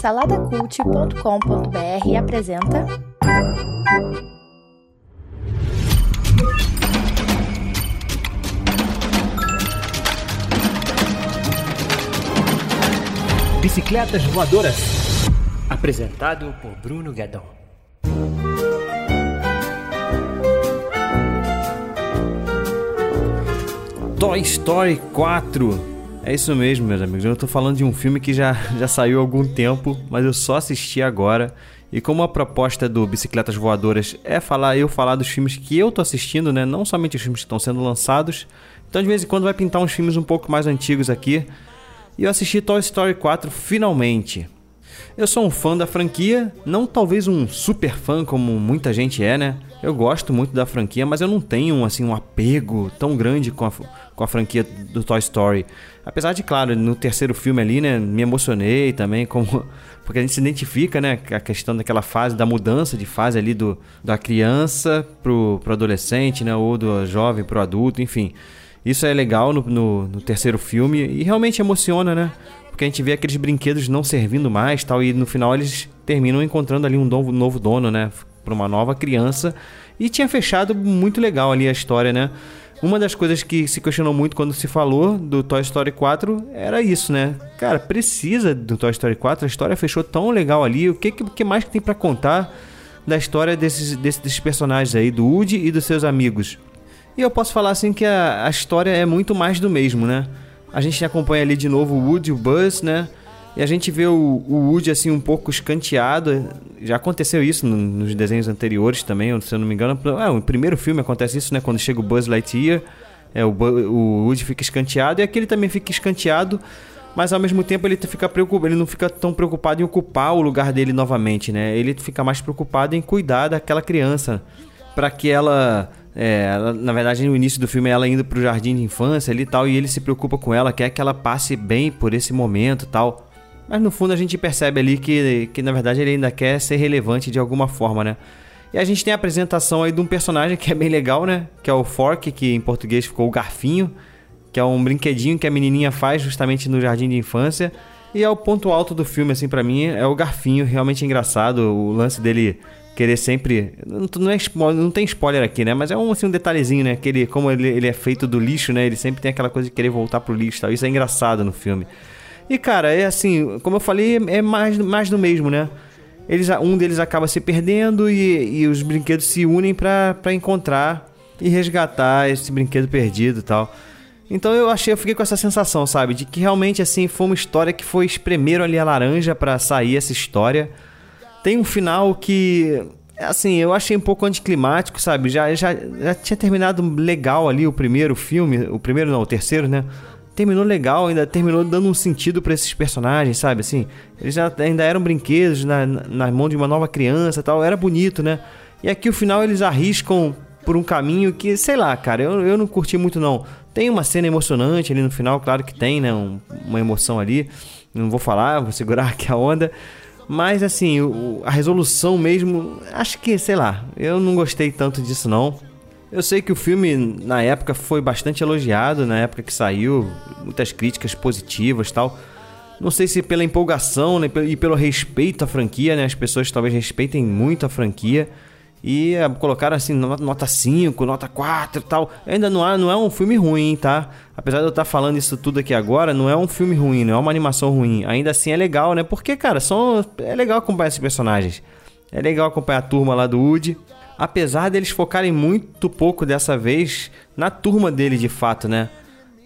Saladacult.com.br apresenta. Bicicletas Voadoras. Apresentado por Bruno Guedon. Toy Story 4. É isso mesmo, meus amigos. Eu tô falando de um filme que já, já saiu há algum tempo, mas eu só assisti agora. E como a proposta do Bicicletas Voadoras é falar eu falar dos filmes que eu tô assistindo, né? Não somente os filmes que estão sendo lançados. Então de vez em quando vai pintar uns filmes um pouco mais antigos aqui. E eu assisti Toy Story 4 finalmente. Eu sou um fã da franquia, não talvez um super fã como muita gente é, né? Eu gosto muito da franquia, mas eu não tenho assim um apego tão grande com a, com a franquia do Toy Story. Apesar de, claro, no terceiro filme ali, né, me emocionei também, como porque a gente se identifica, né, a questão daquela fase da mudança de fase ali do da criança pro, pro adolescente, né, ou do jovem pro adulto, enfim. Isso é legal no, no, no terceiro filme e realmente emociona, né? Porque a gente vê aqueles brinquedos não servindo mais, tal, e no final eles terminam encontrando ali um novo, dono, né, para uma nova criança. E tinha fechado muito legal ali a história, né? Uma das coisas que se questionou muito quando se falou do Toy Story 4 era isso, né? Cara, precisa do Toy Story 4, a história fechou tão legal ali. O que, que mais que tem para contar da história desses, desses, desses, personagens aí, do Woody e dos seus amigos? E eu posso falar assim que a, a história é muito mais do mesmo, né? A gente acompanha ali de novo o Woody e o Buzz, né? E a gente vê o, o Woody assim um pouco escanteado. Já aconteceu isso no, nos desenhos anteriores também, se eu não me engano. É, o primeiro filme acontece isso, né? Quando chega o Buzz Lightyear, é, o, o Woody fica escanteado e aqui ele também fica escanteado. Mas ao mesmo tempo ele fica preocupado, ele não fica tão preocupado em ocupar o lugar dele novamente, né? Ele fica mais preocupado em cuidar daquela criança para que ela é, ela, na verdade, no início do filme, ela indo pro jardim de infância ali e tal, e ele se preocupa com ela, quer que ela passe bem por esse momento tal. Mas no fundo a gente percebe ali que, que na verdade ele ainda quer ser relevante de alguma forma, né? E a gente tem a apresentação aí de um personagem que é bem legal, né? Que é o Fork, que em português ficou o Garfinho, que é um brinquedinho que a menininha faz justamente no jardim de infância. E é o ponto alto do filme, assim, para mim, é o Garfinho, realmente engraçado, o lance dele querer sempre. Não, não, é, não tem spoiler aqui, né? Mas é um, assim, um detalhezinho, né? Que ele, como ele, ele é feito do lixo, né? Ele sempre tem aquela coisa de querer voltar pro lixo tal. Isso é engraçado no filme. E, cara, é assim, como eu falei, é mais, mais do mesmo, né? Eles, um deles acaba se perdendo e, e os brinquedos se unem para encontrar e resgatar esse brinquedo perdido e tal. Então eu achei, eu fiquei com essa sensação, sabe? De que realmente, assim, foi uma história que foi espremer ali a laranja para sair essa história. Tem um final que, assim, eu achei um pouco anticlimático, sabe? Já, já, já tinha terminado legal ali o primeiro filme, o primeiro não, o terceiro, né? terminou legal, ainda terminou dando um sentido para esses personagens, sabe? Assim, eles já, ainda eram brinquedos na, na mão de uma nova criança tal, era bonito, né? E aqui o final eles arriscam por um caminho que, sei lá, cara, eu, eu não curti muito não. Tem uma cena emocionante ali no final, claro que tem, né? Um, uma emoção ali. Não vou falar, vou segurar aqui a onda. Mas assim, o, a resolução mesmo, acho que, sei lá, eu não gostei tanto disso não. Eu sei que o filme, na época, foi bastante elogiado, na época que saiu, muitas críticas positivas tal. Não sei se pela empolgação né, e pelo respeito à franquia, né? As pessoas talvez respeitem muito a franquia. E eh, colocaram assim, nota 5, nota 4 e tal. Ainda não, há, não é um filme ruim, tá? Apesar de eu estar falando isso tudo aqui agora, não é um filme ruim, não é uma animação ruim. Ainda assim é legal, né? Porque, cara, são, é legal acompanhar esses personagens. É legal acompanhar a turma lá do Woody apesar deles focarem muito pouco dessa vez na turma dele de fato, né?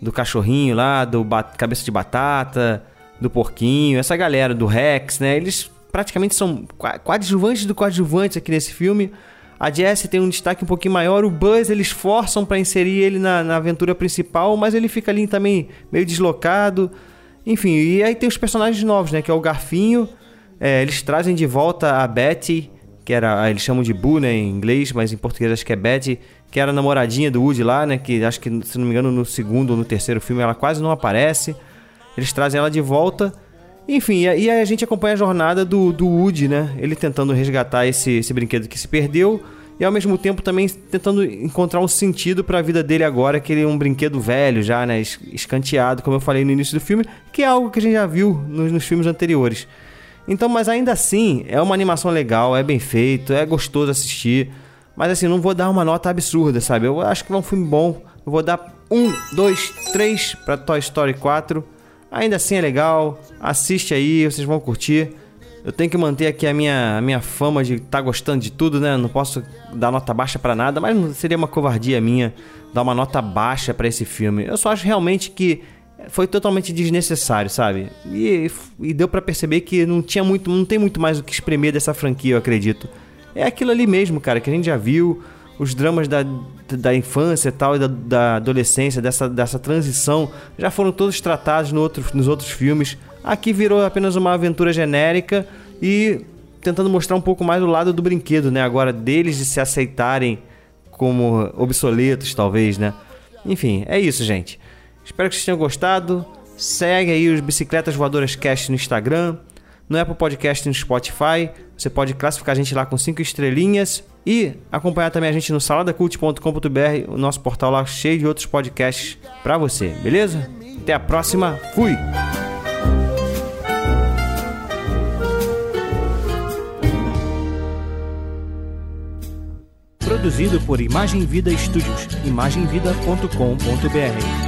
Do cachorrinho lá, do cabeça de batata, do porquinho, essa galera do Rex, né? Eles praticamente são coadjuvantes do coadjuvantes aqui nesse filme. A Jessie tem um destaque um pouquinho maior. O Buzz eles forçam para inserir ele na, na, aventura principal, mas ele fica ali também meio deslocado. Enfim, e aí tem os personagens novos, né? Que é o Garfinho. É, eles trazem de volta a Betty que era, eles chamam de Boo, né, em inglês, mas em português acho que é Betty, que era a namoradinha do Woody lá, né, que acho que, se não me engano, no segundo ou no terceiro filme ela quase não aparece. Eles trazem ela de volta. Enfim, e a gente acompanha a jornada do, do Woody, né, ele tentando resgatar esse, esse brinquedo que se perdeu e ao mesmo tempo também tentando encontrar um sentido para a vida dele agora, que ele é um brinquedo velho já, né, escanteado, como eu falei no início do filme, que é algo que a gente já viu nos, nos filmes anteriores. Então, mas ainda assim, é uma animação legal, é bem feito, é gostoso assistir. Mas assim, não vou dar uma nota absurda, sabe? Eu acho que é um filme bom. Eu vou dar um, dois, três para Toy Story 4. Ainda assim é legal. Assiste aí, vocês vão curtir. Eu tenho que manter aqui a minha, a minha fama de estar tá gostando de tudo, né? Não posso dar nota baixa para nada, mas seria uma covardia minha dar uma nota baixa para esse filme. Eu só acho realmente que foi totalmente desnecessário, sabe? E, e deu para perceber que não tinha muito, não tem muito mais o que espremer dessa franquia, eu acredito. É aquilo ali mesmo, cara, que a gente já viu, os dramas da, da infância tal, e da, da adolescência, dessa, dessa transição, já foram todos tratados no outro, nos outros filmes. Aqui virou apenas uma aventura genérica e tentando mostrar um pouco mais o lado do brinquedo, né? Agora deles de se aceitarem como obsoletos, talvez, né? Enfim, é isso, gente. Espero que vocês tenham gostado. Segue aí os Bicicletas Voadoras Cast no Instagram, no Apple Podcast e no Spotify. Você pode classificar a gente lá com 5 estrelinhas e acompanhar também a gente no saladacult.com.br, o nosso portal lá cheio de outros podcasts para você, beleza? Até a próxima. Fui. Produzido por Imagem Vida Studios, imagemvida.com.br.